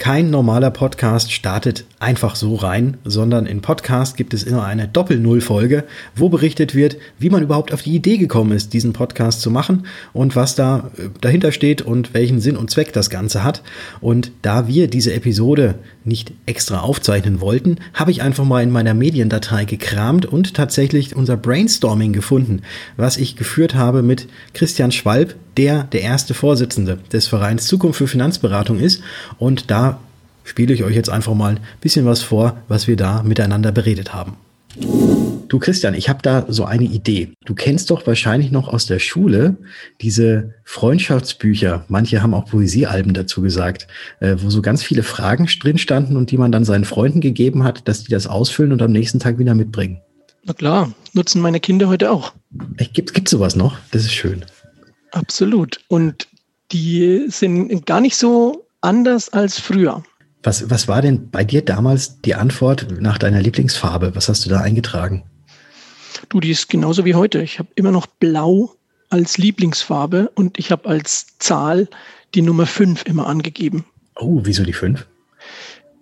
Kein normaler Podcast startet einfach so rein, sondern in Podcast gibt es immer eine Doppel-Null-Folge, wo berichtet wird, wie man überhaupt auf die Idee gekommen ist, diesen Podcast zu machen und was da äh, dahinter steht und welchen Sinn und Zweck das Ganze hat. Und da wir diese Episode nicht extra aufzeichnen wollten, habe ich einfach mal in meiner Mediendatei gekramt und tatsächlich unser Brainstorming gefunden, was ich geführt habe mit Christian Schwalb, der der erste Vorsitzende des Vereins Zukunft für Finanzberatung ist. Und da spiele ich euch jetzt einfach mal ein bisschen was vor, was wir da miteinander beredet haben. Du Christian, ich habe da so eine Idee. Du kennst doch wahrscheinlich noch aus der Schule diese Freundschaftsbücher. Manche haben auch Poesiealben dazu gesagt, äh, wo so ganz viele Fragen drin standen und die man dann seinen Freunden gegeben hat, dass die das ausfüllen und am nächsten Tag wieder mitbringen. Na klar, nutzen meine Kinder heute auch. Gibt es sowas noch? Das ist schön. Absolut. Und die sind gar nicht so anders als früher. Was, was war denn bei dir damals die Antwort nach deiner Lieblingsfarbe? Was hast du da eingetragen? Du, die ist genauso wie heute. Ich habe immer noch Blau als Lieblingsfarbe und ich habe als Zahl die Nummer 5 immer angegeben. Oh, wieso die 5?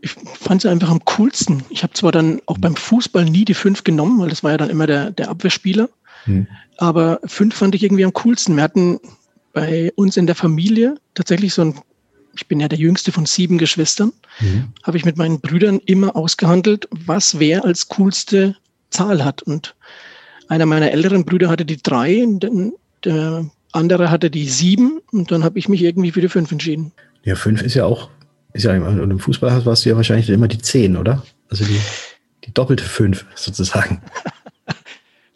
Ich fand sie einfach am coolsten. Ich habe zwar dann auch beim Fußball nie die 5 genommen, weil das war ja dann immer der, der Abwehrspieler. Hm. Aber 5 fand ich irgendwie am coolsten. Wir hatten bei uns in der Familie tatsächlich so ein ich bin ja der jüngste von sieben Geschwistern, mhm. habe ich mit meinen Brüdern immer ausgehandelt, was wer als coolste Zahl hat. Und einer meiner älteren Brüder hatte die drei, der andere hatte die sieben und dann habe ich mich irgendwie für die fünf entschieden. Ja, fünf ist ja auch, ist ja und im Fußball warst du ja wahrscheinlich immer die zehn, oder? Also die, die doppelte fünf sozusagen.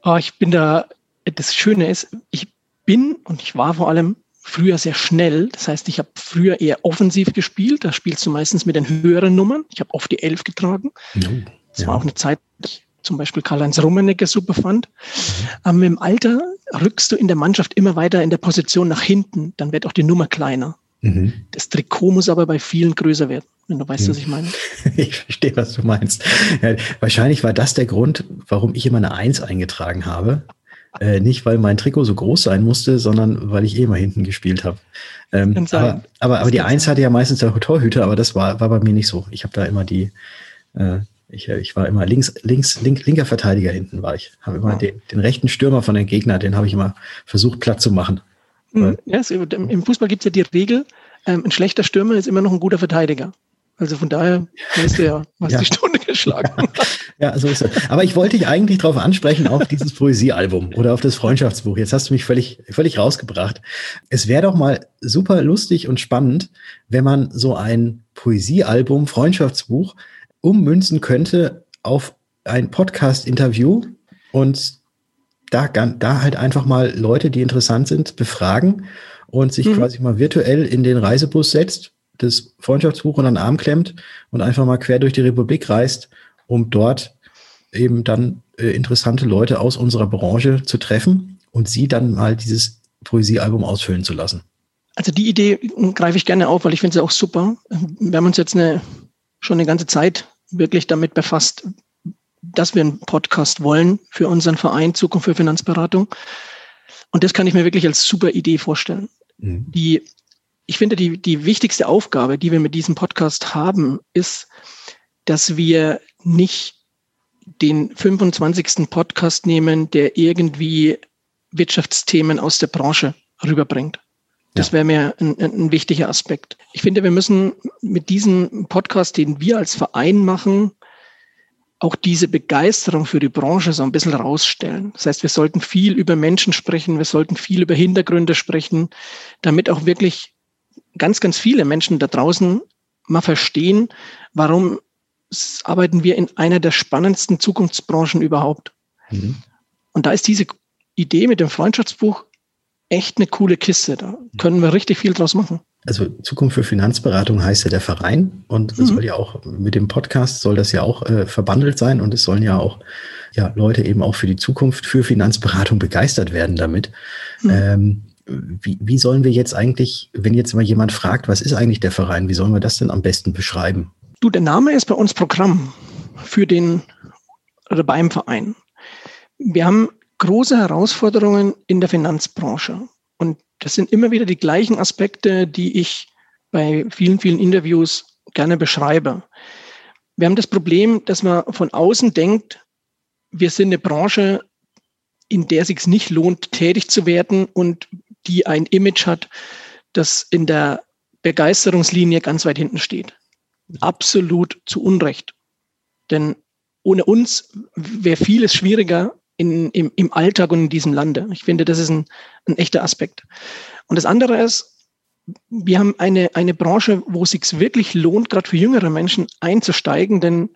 oh, ich bin da, das Schöne ist, ich bin und ich war vor allem früher sehr schnell. Das heißt, ich habe früher eher offensiv gespielt. Da spielst du meistens mit den höheren Nummern. Ich habe oft die Elf getragen. Oh, das ja. war auch eine Zeit, die ich zum Beispiel Karl-Heinz Rummenigge super fand. Mhm. Aber im Alter rückst du in der Mannschaft immer weiter in der Position nach hinten. Dann wird auch die Nummer kleiner. Mhm. Das Trikot muss aber bei vielen größer werden, wenn du weißt, mhm. was ich meine. Ich verstehe, was du meinst. Ja, wahrscheinlich war das der Grund, warum ich immer eine Eins eingetragen habe. Äh, nicht, weil mein Trikot so groß sein musste, sondern weil ich eh mal hinten gespielt habe. Ähm, aber, aber, aber die Eins hatte ja meistens der Torhüter, aber das war, war bei mir nicht so. Ich habe da immer die, äh, ich, ich war immer links, links, link, linker Verteidiger hinten war ich. Habe immer ja. den, den rechten Stürmer von den Gegner, den habe ich immer versucht platt zu machen. Mhm. Ja, Im Fußball gibt es ja die Regel, ähm, ein schlechter Stürmer ist immer noch ein guter Verteidiger. Also von daher weißt du ja, was ja. die Stunde geschlagen Ja, so ist es. Aber ich wollte dich eigentlich darauf ansprechen, auf dieses Poesiealbum oder auf das Freundschaftsbuch. Jetzt hast du mich völlig, völlig rausgebracht. Es wäre doch mal super lustig und spannend, wenn man so ein Poesiealbum, Freundschaftsbuch ummünzen könnte auf ein Podcast-Interview und da, da halt einfach mal Leute, die interessant sind, befragen und sich mhm. quasi mal virtuell in den Reisebus setzt das Freundschaftsbuch unter den Arm klemmt und einfach mal quer durch die Republik reist, um dort eben dann äh, interessante Leute aus unserer Branche zu treffen und sie dann mal dieses Poesiealbum ausfüllen zu lassen. Also die Idee greife ich gerne auf, weil ich finde sie auch super. Wir haben uns jetzt eine, schon eine ganze Zeit wirklich damit befasst, dass wir einen Podcast wollen für unseren Verein Zukunft für Finanzberatung. Und das kann ich mir wirklich als super Idee vorstellen. Mhm. Die ich finde, die, die wichtigste Aufgabe, die wir mit diesem Podcast haben, ist, dass wir nicht den 25. Podcast nehmen, der irgendwie Wirtschaftsthemen aus der Branche rüberbringt. Das wäre mir ein, ein, wichtiger Aspekt. Ich finde, wir müssen mit diesem Podcast, den wir als Verein machen, auch diese Begeisterung für die Branche so ein bisschen rausstellen. Das heißt, wir sollten viel über Menschen sprechen, wir sollten viel über Hintergründe sprechen, damit auch wirklich ganz, ganz viele Menschen da draußen mal verstehen, warum arbeiten wir in einer der spannendsten Zukunftsbranchen überhaupt. Mhm. Und da ist diese Idee mit dem Freundschaftsbuch echt eine coole Kiste. Da können wir richtig viel draus machen. Also Zukunft für Finanzberatung heißt ja der Verein und mhm. soll ja auch mit dem Podcast soll das ja auch äh, verbandelt sein und es sollen ja auch ja, Leute eben auch für die Zukunft für Finanzberatung begeistert werden damit. Mhm. Ähm, wie, wie sollen wir jetzt eigentlich, wenn jetzt mal jemand fragt, was ist eigentlich der Verein, wie sollen wir das denn am besten beschreiben? Du, der Name ist bei uns Programm für den oder beim Verein. Wir haben große Herausforderungen in der Finanzbranche. Das sind immer wieder die gleichen Aspekte, die ich bei vielen, vielen Interviews gerne beschreibe. Wir haben das Problem, dass man von außen denkt, wir sind eine Branche, in der es sich nicht lohnt, tätig zu werden und die ein Image hat, das in der Begeisterungslinie ganz weit hinten steht. Absolut zu Unrecht. Denn ohne uns wäre vieles schwieriger in, im, im Alltag und in diesem Lande. Ich finde, das ist ein, ein echter Aspekt. Und das andere ist, wir haben eine, eine Branche, wo es sich wirklich lohnt, gerade für jüngere Menschen einzusteigen, denn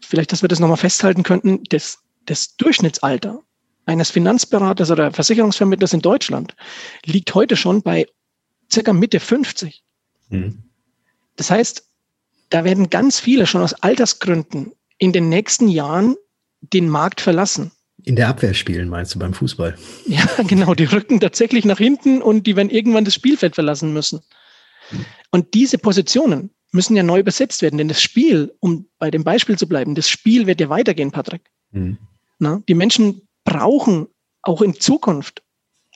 vielleicht, dass wir das nochmal festhalten könnten, das, das Durchschnittsalter eines Finanzberaters oder Versicherungsvermittlers in Deutschland liegt heute schon bei circa Mitte 50. Mhm. Das heißt, da werden ganz viele schon aus Altersgründen in den nächsten Jahren den Markt verlassen. In der Abwehr spielen, meinst du, beim Fußball? Ja, genau. Die rücken tatsächlich nach hinten und die werden irgendwann das Spielfeld verlassen müssen. Und diese Positionen müssen ja neu besetzt werden, denn das Spiel, um bei dem Beispiel zu bleiben, das Spiel wird ja weitergehen, Patrick. Mhm. Na, die Menschen brauchen auch in Zukunft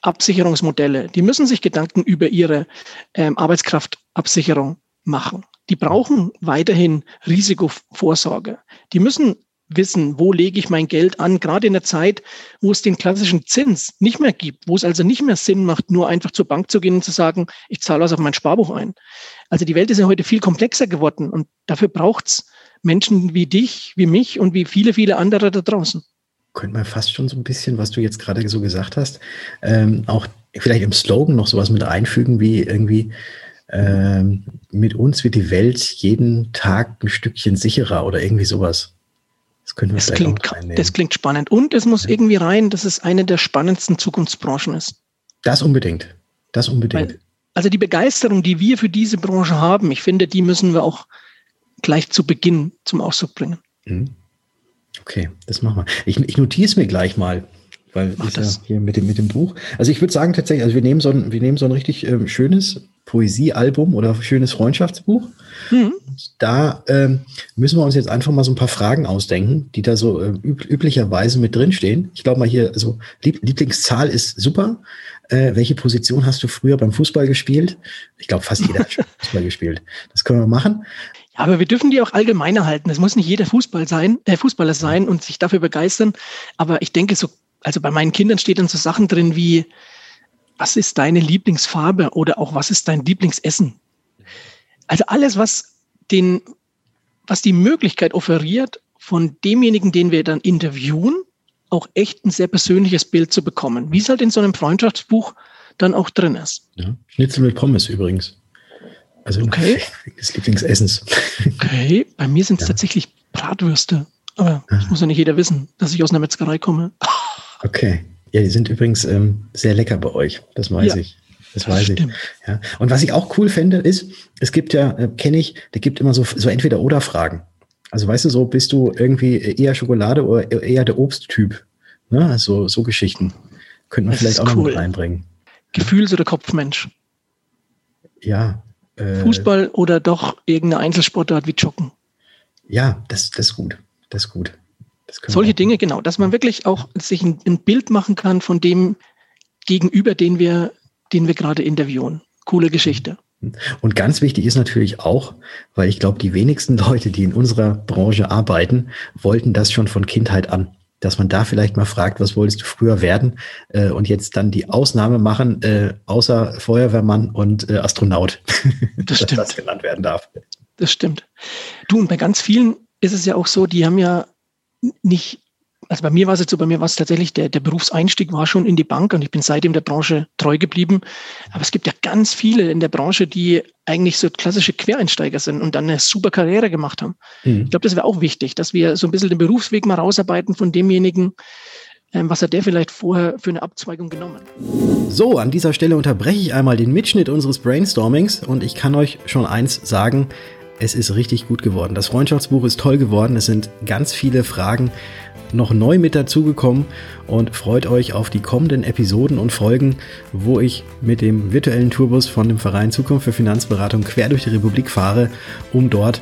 Absicherungsmodelle. Die müssen sich Gedanken über ihre ähm, Arbeitskraftabsicherung machen. Die brauchen weiterhin Risikovorsorge. Die müssen wissen, wo lege ich mein Geld an, gerade in der Zeit, wo es den klassischen Zins nicht mehr gibt, wo es also nicht mehr Sinn macht, nur einfach zur Bank zu gehen und zu sagen, ich zahle was auf mein Sparbuch ein. Also die Welt ist ja heute viel komplexer geworden und dafür braucht es Menschen wie dich, wie mich und wie viele, viele andere da draußen könnte man fast schon so ein bisschen, was du jetzt gerade so gesagt hast, ähm, auch vielleicht im Slogan noch sowas mit einfügen, wie irgendwie ähm, mit uns wird die Welt jeden Tag ein Stückchen sicherer oder irgendwie sowas. Das klingt. Das klingt spannend. Und es muss ja. irgendwie rein, dass es eine der spannendsten Zukunftsbranchen ist. Das unbedingt. Das unbedingt. Weil, also die Begeisterung, die wir für diese Branche haben, ich finde, die müssen wir auch gleich zu Beginn zum Ausdruck bringen. Mhm. Okay, das machen wir. Ich, ich notiere es mir gleich mal, weil Mach ist das. ja hier mit dem, mit dem Buch. Also ich würde sagen tatsächlich, also wir nehmen so ein, wir nehmen so ein richtig ähm, schönes Poesiealbum oder schönes Freundschaftsbuch. Mhm. Da ähm, müssen wir uns jetzt einfach mal so ein paar Fragen ausdenken, die da so äh, üb üblicherweise mit drinstehen. Ich glaube mal hier, also Lieb Lieblingszahl ist super. Äh, welche Position hast du früher beim Fußball gespielt? Ich glaube, fast jeder hat Fußball gespielt. Das können wir machen. Aber wir dürfen die auch allgemeiner halten. Es muss nicht jeder Fußball sein, äh, Fußballer sein und sich dafür begeistern. Aber ich denke, so, also bei meinen Kindern steht dann so Sachen drin wie, was ist deine Lieblingsfarbe oder auch was ist dein Lieblingsessen? Also alles, was den, was die Möglichkeit offeriert, von demjenigen, den wir dann interviewen, auch echt ein sehr persönliches Bild zu bekommen, wie es halt in so einem Freundschaftsbuch dann auch drin ist. Ja. Schnitzel mit Pommes übrigens. Also okay. des Lieblingsessens. Okay, bei mir sind es ja. tatsächlich Bratwürste. Aber das ah. muss ja nicht jeder wissen, dass ich aus einer Metzgerei komme. Okay. Ja, die sind übrigens ähm, sehr lecker bei euch. Das weiß ja, ich. Das, das weiß stimmt. ich. Ja. Und was ich auch cool fände, ist, es gibt ja, äh, kenne ich, da gibt immer so, so entweder oder Fragen. Also weißt du, so bist du irgendwie eher Schokolade oder eher der Obsttyp. Ne? Also so Geschichten. Könnten wir das vielleicht auch cool. noch mit reinbringen. Gefühls- oder Kopfmensch? Ja, äh, Fußball oder doch irgendeine Einzelsportart wie Joggen. Ja, das, das ist gut. Das ist gut. Solche Dinge, genau, dass man wirklich auch sich ein, ein, Bild machen kann von dem Gegenüber, den wir, den wir gerade interviewen. Coole Geschichte. Und ganz wichtig ist natürlich auch, weil ich glaube, die wenigsten Leute, die in unserer Branche arbeiten, wollten das schon von Kindheit an dass man da vielleicht mal fragt, was wolltest du früher werden äh, und jetzt dann die Ausnahme machen, äh, außer Feuerwehrmann und äh, Astronaut, das dass das genannt werden darf. Das stimmt. Du, und bei ganz vielen ist es ja auch so, die haben ja nicht also bei mir war es jetzt so, bei mir war es tatsächlich, der, der Berufseinstieg war schon in die Bank und ich bin seitdem der Branche treu geblieben. Aber es gibt ja ganz viele in der Branche, die eigentlich so klassische Quereinsteiger sind und dann eine super Karriere gemacht haben. Mhm. Ich glaube, das wäre auch wichtig, dass wir so ein bisschen den Berufsweg mal rausarbeiten von demjenigen, ähm, was hat der vielleicht vorher für eine Abzweigung genommen? So, an dieser Stelle unterbreche ich einmal den Mitschnitt unseres Brainstormings und ich kann euch schon eins sagen, es ist richtig gut geworden. Das Freundschaftsbuch ist toll geworden. Es sind ganz viele Fragen noch neu mit dazugekommen und freut euch auf die kommenden Episoden und Folgen, wo ich mit dem virtuellen Tourbus von dem Verein Zukunft für Finanzberatung quer durch die Republik fahre, um dort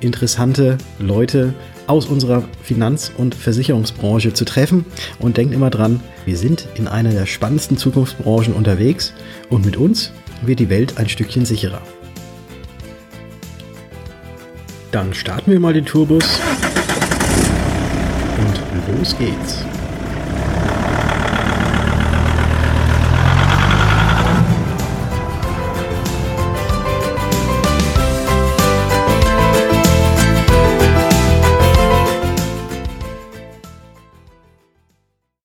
interessante Leute aus unserer Finanz- und Versicherungsbranche zu treffen. Und denkt immer dran, wir sind in einer der spannendsten Zukunftsbranchen unterwegs und mit uns wird die Welt ein Stückchen sicherer. Dann starten wir mal den Tourbus und los geht's.